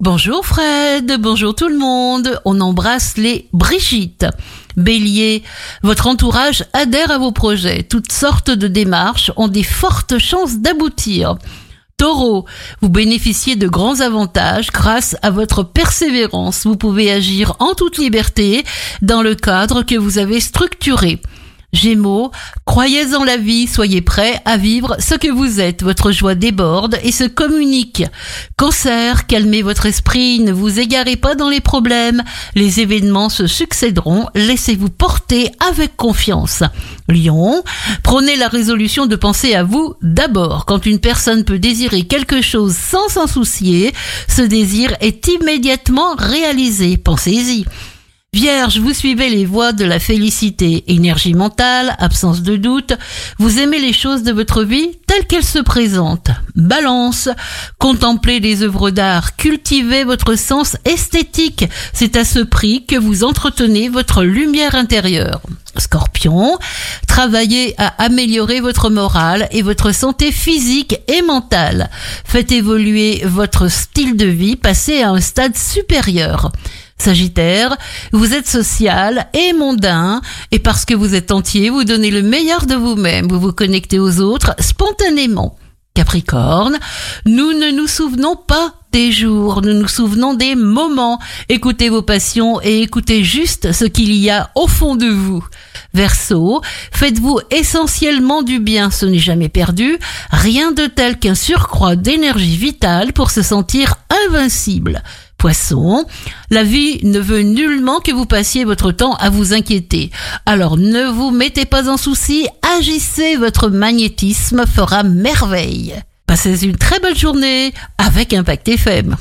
Bonjour Fred, bonjour tout le monde, on embrasse les Brigitte. Bélier, votre entourage adhère à vos projets, toutes sortes de démarches ont des fortes chances d'aboutir. Taureau, vous bénéficiez de grands avantages grâce à votre persévérance. Vous pouvez agir en toute liberté dans le cadre que vous avez structuré. Gémeaux, croyez en la vie, soyez prêts à vivre ce que vous êtes. Votre joie déborde et se communique. Cancer, calmez votre esprit, ne vous égarez pas dans les problèmes. Les événements se succéderont, laissez-vous porter avec confiance. Lion, prenez la résolution de penser à vous d'abord. Quand une personne peut désirer quelque chose sans s'en soucier, ce désir est immédiatement réalisé. Pensez-y. Vierge, vous suivez les voies de la félicité, énergie mentale, absence de doute, vous aimez les choses de votre vie telles qu'elles se présentent. Balance, contemplez les œuvres d'art, cultivez votre sens esthétique, c'est à ce prix que vous entretenez votre lumière intérieure. Scorpion, travaillez à améliorer votre morale et votre santé physique et mentale. Faites évoluer votre style de vie, passez à un stade supérieur. Sagittaire, vous êtes social et mondain, et parce que vous êtes entier, vous donnez le meilleur de vous-même, vous vous connectez aux autres spontanément. Capricorne, nous ne nous souvenons pas des jours, nous nous souvenons des moments. Écoutez vos passions et écoutez juste ce qu'il y a au fond de vous. Verseau, faites-vous essentiellement du bien, ce n'est jamais perdu, rien de tel qu'un surcroît d'énergie vitale pour se sentir invincible. Poisson, la vie ne veut nullement que vous passiez votre temps à vous inquiéter. Alors ne vous mettez pas en souci, agissez, votre magnétisme fera merveille. Passez une très belle journée avec Impact FM.